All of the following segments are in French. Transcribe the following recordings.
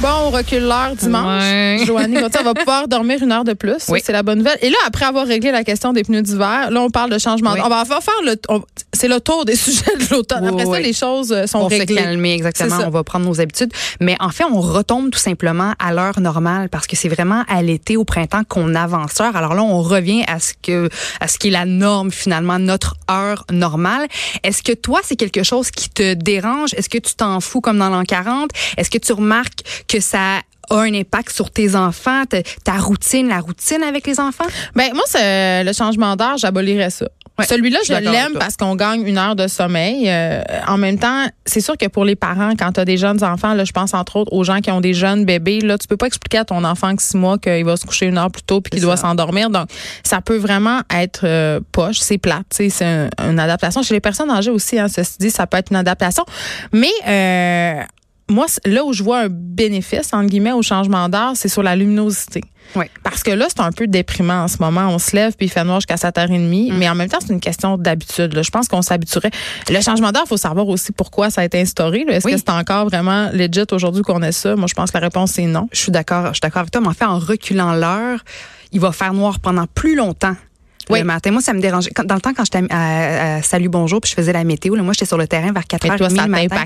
Bon, on recule l'heure dimanche. Ouais. Joannie, on va pouvoir dormir une heure de plus. Oui. C'est la bonne nouvelle. Et là, après avoir réglé la question des pneus d'hiver, là, on parle de changement. Oui. On va faire le. on- c'est le tour des sujets de l'automne. Oui, Après ça, les choses euh, sont on réglées. se calmer exactement, C'est ça. on va prendre nos habitudes. Mais en fait, on retombe tout simplement à l'heure normale parce que c'est vraiment à l'été, au printemps qu'on avance l'heure. Alors là, on revient à ce que à ce qui est la norme finalement, notre heure normale. Est-ce que toi, c'est quelque chose qui te dérange? Est-ce que tu t'en fous comme dans l'an 40 Est-ce que tu remarques que ça a un impact sur tes enfants, ta, ta routine, la routine avec les enfants? Ben, moi, c'est le changement d'heure, j'abolirais ça. Ouais, Celui-là, je l'aime parce qu'on gagne une heure de sommeil. Euh, en même temps, c'est sûr que pour les parents, quand tu as des jeunes enfants, là, je pense entre autres aux gens qui ont des jeunes bébés, là, tu peux pas expliquer à ton enfant que six mois qu'il va se coucher une heure plus tôt puis qu'il doit s'endormir. Donc, ça peut vraiment être euh, poche, c'est plate, tu sais, c'est un- une adaptation. Chez les personnes âgées aussi, hein, ceci dit, ça peut être une adaptation. Mais euh, moi, là où je vois un bénéfice, entre guillemets, au changement d'heure, c'est sur la luminosité. Oui. Parce que là, c'est un peu déprimant en ce moment. On se lève puis il fait noir jusqu'à 7h30. Mm. Mais en même temps, c'est une question d'habitude. là. Je pense qu'on s'habituerait. Le changement d'heure, il faut savoir aussi pourquoi ça a été instauré. là. Est-ce Oui. que c'est encore vraiment legit aujourd'hui qu'on ait ça? Moi, je pense que la réponse, c'est non. Je suis d'accord, je suis d'accord avec toi, mais en fait, en reculant l'heure, il va faire noir pendant plus longtemps. Oui. Le matin, moi, ça me dérangeait. Dans le temps, quand j'étais à, à Salut Bonjour, puis je faisais la météo, là, moi, j'étais sur le terrain vers 4h30 Et toi, ça le matin.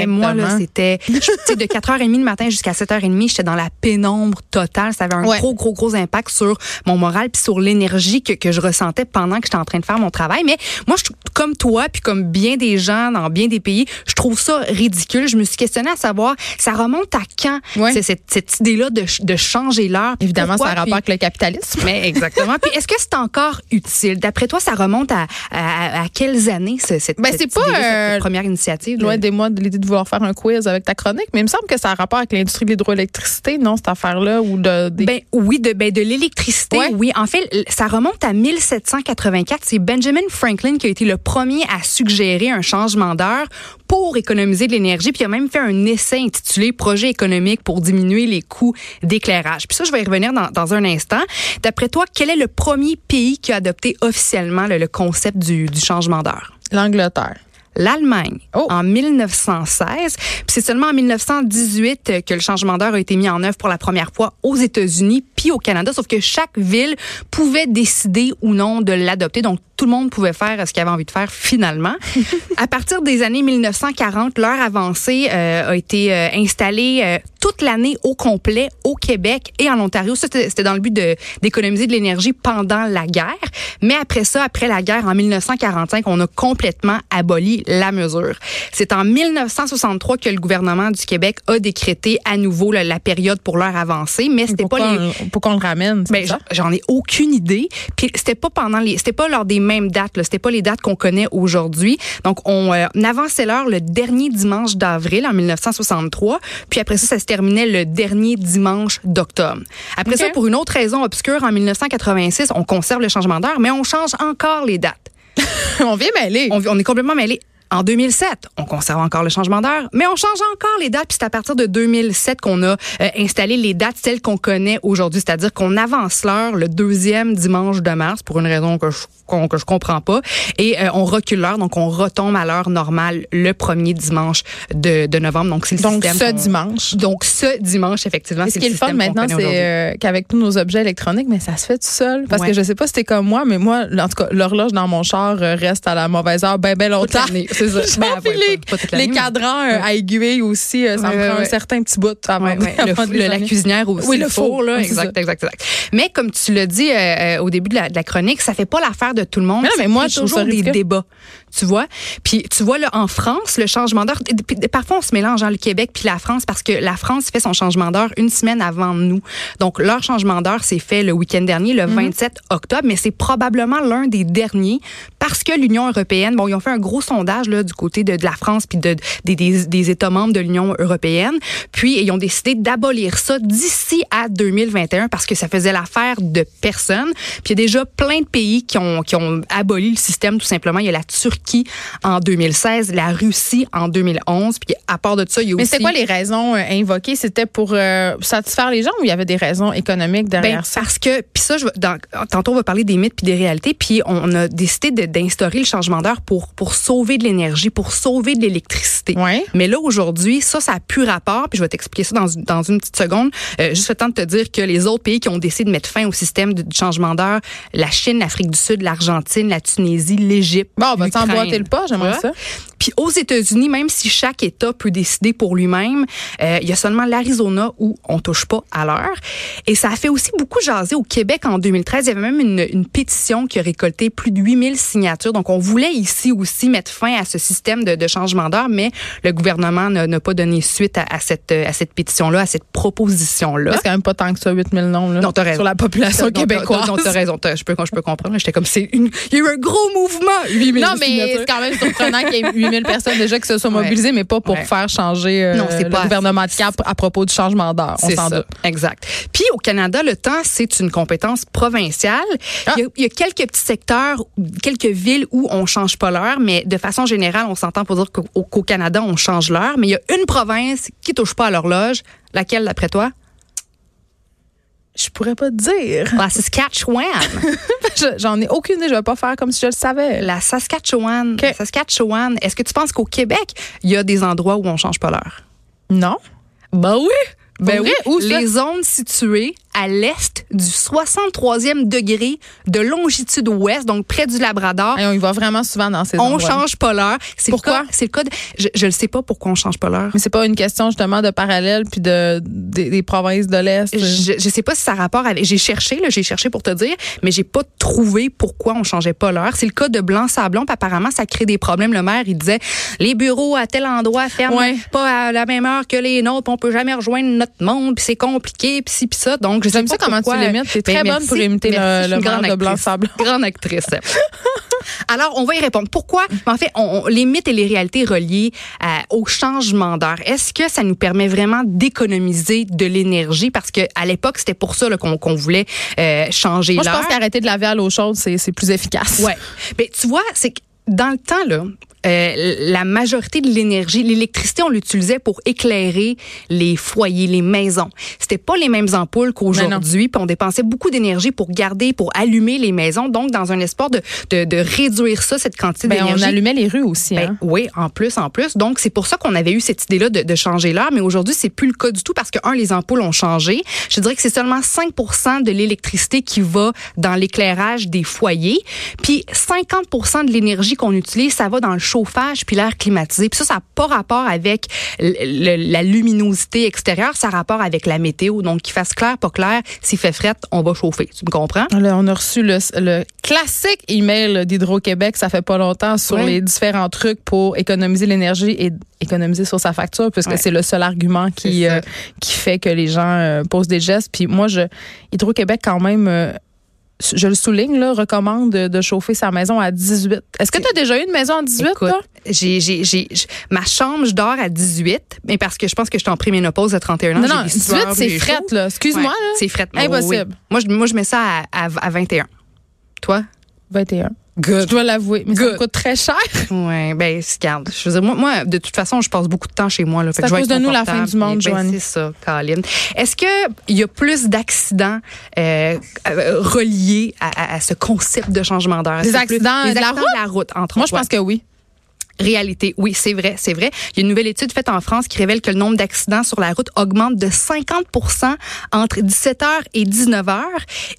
Et moi, là, c'était, je- tu sais, de 4h30 le matin jusqu'à 7h30, j'étais dans la pénombre totale. Ça avait un Ouais. gros, gros, gros impact sur mon moral puis sur l'énergie que, que je ressentais pendant que j'étais en train de faire mon travail. Mais moi, je, comme toi, puis comme bien des gens dans bien des pays, je trouve ça ridicule. Je me suis questionnée à savoir, ça remonte à quand Ouais. c'est cette, cette idée-là de, de changer l'heure? Évidemment, pourquoi? ça a rapport Puis- avec le capitalisme. mais exactement. Puis est-ce que c'est encore utile? D'après toi, ça remonte à, à, à quelles années ce- cette, Ben, cette pas, cette euh, première initiative? de- Loin des mois de l'idée de vouloir faire un quiz avec ta chronique, mais il me semble que ça a rapport avec l'industrie de l'hydroélectricité, non, cette affaire-là, ou de, des- Ben oui, de ben de l'électricité, Ouais. oui. En fait, ça remonte à 1784. C'est Benjamin Franklin qui a été le premier à suggérer un changement d'heure pour économiser de l'énergie. Puis il a même fait un essai intitulé Projet économique pour diminuer les coûts d'éclairage. Puis ça, je vais y revenir dans, dans un instant. D'après toi, quel est le premier pays qui a adopté officiellement le, le concept du, du changement d'heure? l'Angleterre. l'Allemagne Oh. en 1916. Puis c'est seulement en 1918 euh, que le changement d'heure a été mis en œuvre pour la première fois aux États-Unis puis au Canada. Sauf que chaque ville pouvait décider ou non de l'adopter. Donc tout le monde pouvait faire ce qu'il avait envie de faire finalement. à partir des années 1940, l'heure avancée euh, a été euh, installée euh, toute l'année au complet au Québec et en Ontario. Ça, C'était dans le but de- d'économiser de l'énergie pendant la guerre. Mais après ça, après la guerre, en 1945, on a complètement aboli la mesure. C'est en 1963 que le gouvernement du Québec a décrété à nouveau là, la période pour l'heure avancée, mais c'était pas les on- pourquoi on le ramène? ben, j'en- ai aucune idée. Puis c'était pas pendant les, c'était pas lors des mêmes dates. là. C'était pas les dates qu'on connaît aujourd'hui. Donc on, euh, on avançait l'heure le dernier dimanche d'avril en 1963. Puis après ça, ça se terminait le dernier dimanche d'octobre. Après ça, pour une autre raison obscure, en 1986, on conserve le changement d'heure, mais on change encore les dates. on vient mêler. On, on est complètement mêlés. En 2007, on conserve encore le changement d'heure, mais on change encore les dates. Puis c'est à partir de 2007 qu'on a euh, installé les dates telles qu'on connaît aujourd'hui, c'est-à-dire qu'on avance l'heure le deuxième dimanche de mars pour une raison que je que je comprends pas, et euh, on recule l'heure, donc on retombe à l'heure normale le premier dimanche de, de novembre. Donc c'est le Donc, système ce dimanche. Donc ce dimanche, effectivement, Et ce qui est le fun maintenant, c'est euh, qu'avec tous nos objets électroniques, mais ça se fait tout seul. Parce Ouais. que je sais pas si t'es comme moi, mais moi, en tout cas, l'horloge dans mon char euh, reste à la mauvaise heure ben, ben longtemps. C'est ça. Ben, ouais, les, pas- pas cadrans euh, à aiguille aussi, euh, ça Ouais, me ouais, prend un ouais. certain petit bout avant, Ouais, ouais. Le avant le- la cuisinière aussi. Oui, le le four, four, là. Exact, exact, exact. Mais comme tu l'as dit euh, au début de la, de la chronique, ça fait pas l'affaire de tout le monde. Mais non, mais moi, je toujours des débats. Tu vois? Puis tu vois, là, en France, le changement d'heure, parfois on se mélange, hein, le Québec puis la France, parce que la France fait son changement d'heure une semaine avant nous. Donc, leur changement d'heure s'est fait le week-end dernier, le 27 octobre, mais c'est probablement l'un des derniers parce que l'Union européenne, bon, ils ont fait un gros sondage là, du côté de, de la France puis de, des, des, des États membres de l'Union européenne. Puis, ils ont décidé d'abolir ça d'ici à 2021 parce que ça faisait l'affaire de personne. Puis, il y a déjà plein de pays qui ont, qui ont aboli le système tout simplement. Il y a la Turquie Turquie en 2016, la Russie en 2011. Puis à part de ça, il y a Mais aussi... c'est quoi les raisons euh, invoquées? C'était pour euh, satisfaire les gens ou il y avait des raisons économiques derrière Ben, ça? parce que, puis ça, je, dans- tantôt on va parler des mythes puis des réalités, puis on a décidé d'instaurer le changement d'heure pour pour sauver de l'énergie, pour sauver de l'électricité. Ouais. Mais là aujourd'hui, ça, ça a plus rapport. Puis je vais t'expliquer ça dans, une- dans une petite seconde. Euh, juste le temps de te dire que les autres pays qui ont décidé de mettre fin au système de, de changement d'heure, la Chine, l'Afrique du Sud, l'Argentine, la Tunisie, l'Égypte. Bon, on va. Le pas, j'aimerais ça. Puis aux États-Unis, même si chaque État peut décider pour lui-même, euh, il y a seulement l'Arizona où on touche pas à l'heure. Et ça a fait aussi beaucoup jaser au Québec en 2013. Il y avait même une, une pétition qui a récolté plus de 8000 signatures. Donc on voulait ici aussi mettre fin à ce système de, de changement d'heure, mais le gouvernement n'a pas donné suite à, à cette, à cette pétition-là, à cette proposition-là. C'est quand même pas tant que ça, 8000 noms là, Non, raison. sur la population québécoise. Donc, t'as raison. Je peux, je peux comprendre. J'étais comme, c'est une, il y a eu un gros mouvement. 8000 Non, mais c'est quand même surprenant qu'il y ait 8000 personnes déjà qui se soient Ouais. mobilisées, mais pas pour Ouais. faire changer euh, Non, le pas gouvernement de cap à propos du changement d'heure. On s'en doute. exact. Puis au Canada, le temps, c'est une compétence provinciale. Ah. Il, y a, il y a quelques petits secteurs, quelques villes où on change pas l'heure, mais de façon générale, on s'entend pour dire qu'au qu'au Canada, on change l'heure. Mais il y a une province qui touche pas à l'horloge. Laquelle, d'après toi? Je pourrais pas te dire. La Saskatchewan. Je- J'en ai aucune idée. Je vais pas faire comme si je le savais. La Saskatchewan. OK. Saskatchewan. Est-ce que tu penses qu'au Québec, il y a des endroits où on change pas l'heure? Non. Ben oui. Ben oui. Où ça? Les zones situées à l'est du 63e degré de longitude ouest, donc près du Labrador. Hey, on y va vraiment souvent dans ces On endroits. change pas l'heure. C'est Pourquoi? C'est le cas. de- je, je le sais pas pourquoi on change pas l'heure. Mais c'est pas une question justement de parallèle puis de des, des provinces de l'Est? Je, je sais pas si ça a rapport avec. J'ai cherché, là, j'ai cherché pour te dire, mais j'ai pas trouvé pourquoi on changeait pas l'heure. C'est le cas de Blanc Sablon. puis apparemment, ça crée des problèmes. Le maire, il disait, les bureaux à tel endroit ferment Ouais. pas à la même heure que les nôtres. On peut jamais rejoindre notre monde. Puis c'est compliqué. Puis ci, puis ça. Donc, je sais J'aime pas ça comment pourquoi. tu l'imites. T'es Ben, très bonne pour imiter le- Merci, le maire grande de Blanc actrice. Sablon. Grande actrice. Alors, on va y répondre. Pourquoi? En fait, on, on- les mythes et les réalités reliées euh, au changement d'heure, est-ce que ça nous permet vraiment d'économiser de l'énergie? Parce que à l'époque, c'était pour ça qu'on voulait euh, changer Moi, je l'heure. pense qu'arrêter de laver à l'eau chaude, c'est c'est plus efficace. Ouais. Mais tu vois, c'est que dans le temps, là, euh, la majorité de l'énergie, l'électricité, on l'utilisait pour éclairer les foyers, les maisons. C'était pas les mêmes ampoules qu'aujourd'hui, puis on dépensait beaucoup d'énergie pour garder, pour allumer les maisons. Donc, dans un espoir de, de, de réduire ça, cette quantité Ben, on d'énergie. allumait les rues aussi. Ben, hein. oui, en plus, en plus. Donc, c'est pour ça qu'on avait eu cette idée-là de, de changer l'heure, mais aujourd'hui, c'est plus le cas du tout parce que, un, les ampoules ont changé. Je dirais que c'est seulement 5 de l'électricité qui va dans l'éclairage des foyers. Puis, 50 de l'énergie qu'on utilise, ça va dans le chauffage puis l'air climatisé. Puis ça, ça n'a pas rapport avec le- le- la luminosité extérieure, ça a rapport avec la météo. Donc, qu'il fasse clair, pas clair, s'il fait fret, on va chauffer. Tu me comprends? Là, on a reçu le, le classique email d'Hydro-Québec, ça fait pas longtemps, sur les différents trucs pour économiser l'énergie et économiser sur sa facture, puisque c'est le seul argument qui, euh, qui fait que les gens euh, posent des gestes. Puis moi, je Hydro-Québec, quand même, euh, je le souligne, là, recommande de, de chauffer sa maison à 18. Est-ce que tu as déjà eu une maison à 18, Écoute, toi? j'ai, j'ai, j'ai, j- ma chambre, je dors à 18, mais parce que je pense que je suis en préménopause à 31 ans. Non, j'ai non, des 18, sueurs, c'est fret, chaud. là. Excuse-moi, Ouais, là. C'est fret. Impossible. Oui. Moi, je, moi, je mets ça à, à, à 21. Toi? 21. Je dois l'avouer, mais ça Good. me coûte très cher. Ouais, ben, regarde. Je veux dire, moi, moi, de toute façon, je passe beaucoup de temps chez moi. Là, fait C'est que je de nous la fin du monde, ben. C'est ça, Caroline. Est-ce qu'il y a plus d'accidents euh, euh, reliés à, à- à ce concept de changement d'heure? Des que plus- accidents des de la accidents de la route, entre Moi, je pense que oui. Réalité, oui, c'est vrai, c'est vrai. Il y a une nouvelle étude faite en France qui révèle que le nombre d'accidents sur la route augmente de 50% entre 17h et 19h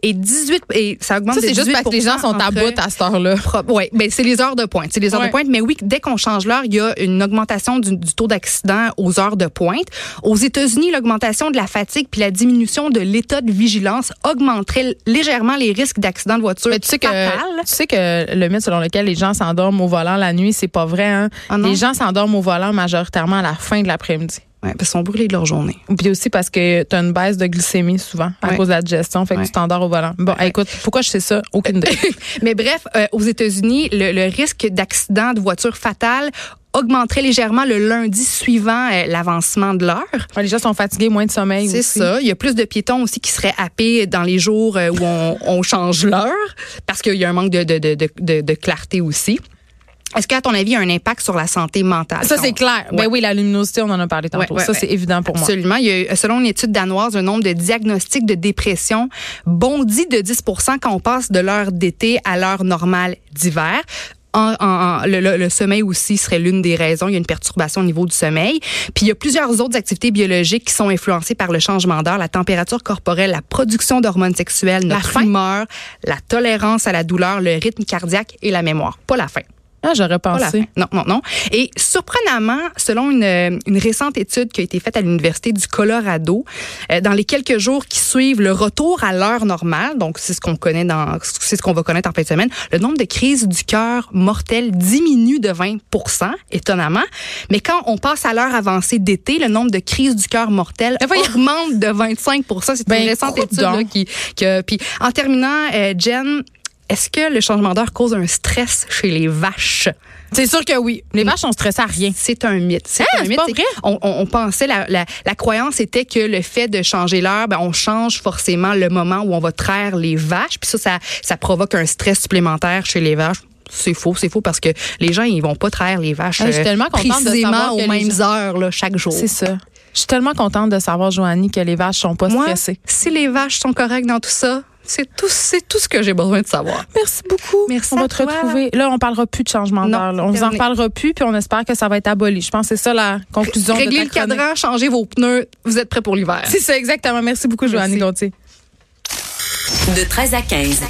et 18 et ça augmente Ça, c'est juste parce que les gens sont à bout à cette heure-là. oui, ben c'est les heures de pointe. C'est les heures Ouais. de pointe. Mais oui, dès qu'on change l'heure, il y a une augmentation du, du taux d'accident aux heures de pointe. Aux États-Unis, l'augmentation de la fatigue puis la diminution de l'état de vigilance augmenterait légèrement les risques d'accident de voiture. Mais tu sais que tu sais que le mythe selon lequel les gens s'endorment au volant la nuit, c'est pas vrai. Hein? Ah les gens s'endorment au volant majoritairement à la fin de l'après-midi. Ouais, parce qu'ils sont brûlés de leur journée. Puis aussi parce que tu as une baisse de glycémie souvent à Ouais. cause de la digestion, fait que Ouais. tu t'endors au volant. Bon, écoute, pourquoi je sais ça? Aucune idée. Mais bref, euh, aux États-Unis, le, le risque d'accident de voiture fatale augmenterait légèrement le lundi suivant euh, l'avancement de l'heure. Ouais, les gens sont fatigués, moins de sommeil. C'est ça. Il y a plus de piétons aussi qui seraient happés dans les jours euh, où on, on change l'heure parce qu'il y a un manque de, de, de, de, de- de clarté aussi. Est-ce qu'à ton avis, il y a un impact sur la santé mentale? Ça, c'est clair. Ben oui, la luminosité, on en a parlé tantôt. Ouais, ouais, ça, c'est évident pour moi. Absolument. Il y a, selon une étude danoise, le nombre de diagnostics de dépression bondit de 10 quand on passe de l'heure d'été à l'heure normale d'hiver. En, en- en- le, le- le sommeil aussi serait l'une des raisons. Il y a une perturbation au niveau du sommeil. Puis il y a plusieurs autres activités biologiques qui sont influencées par le changement d'heure, la température corporelle, la production d'hormones sexuelles, La notre faim. humeur, la tolérance à la douleur, le rythme cardiaque et la mémoire. Pas la faim. Ah, j'aurais pensé. Non, non, non. Et surprenamment, selon une, une récente étude qui a été faite à l'Université du Colorado, euh, dans les quelques jours qui suivent le retour à l'heure normale, donc c'est ce qu'on connaît dans, c'est ce qu'on va connaître en fin de semaine, le nombre de crises du cœur mortelles diminue de 20% étonnamment. Mais quand on passe à l'heure avancée d'été, le nombre de crises du cœur mortelles augmente de 25% C'est Ben, une récente étude là, qui, que, puis en terminant, euh, Jen, est-ce que le changement d'heure cause un stress chez les vaches? C'est sûr que oui. Les vaches sont stressées à rien. C'est un mythe. C'est Ah, un mythe. pas vrai? On, on- on pensait, la, la, la croyance était que le fait de changer l'heure, ben, on change forcément le moment où on va traire les vaches. Puis ça, ça, ça provoque un stress supplémentaire chez les vaches. C'est faux, c'est faux parce que les gens, ils vont pas traire les vaches je suis euh, tellement contente de précisément savoir que aux mêmes gens- heures là, chaque jour. C'est ça. Je suis tellement contente de savoir, Joanie, que les vaches sont pas Moi, stressées. si les vaches sont correctes dans tout ça, c'est tout, c'est tout ce que j'ai besoin de savoir. Merci beaucoup. Merci On va te toi. retrouver. Là, on parlera plus de changement d'heure. On vous en reparlera plus, puis on espère que ça va être aboli. Je pense que c'est ça la conclusion de Réglez le chronique. cadran, changez vos pneus, vous êtes prêts pour l'hiver. C'est ça, exactement. Merci beaucoup, Joanie Merci. Gontier. De 13 à 15.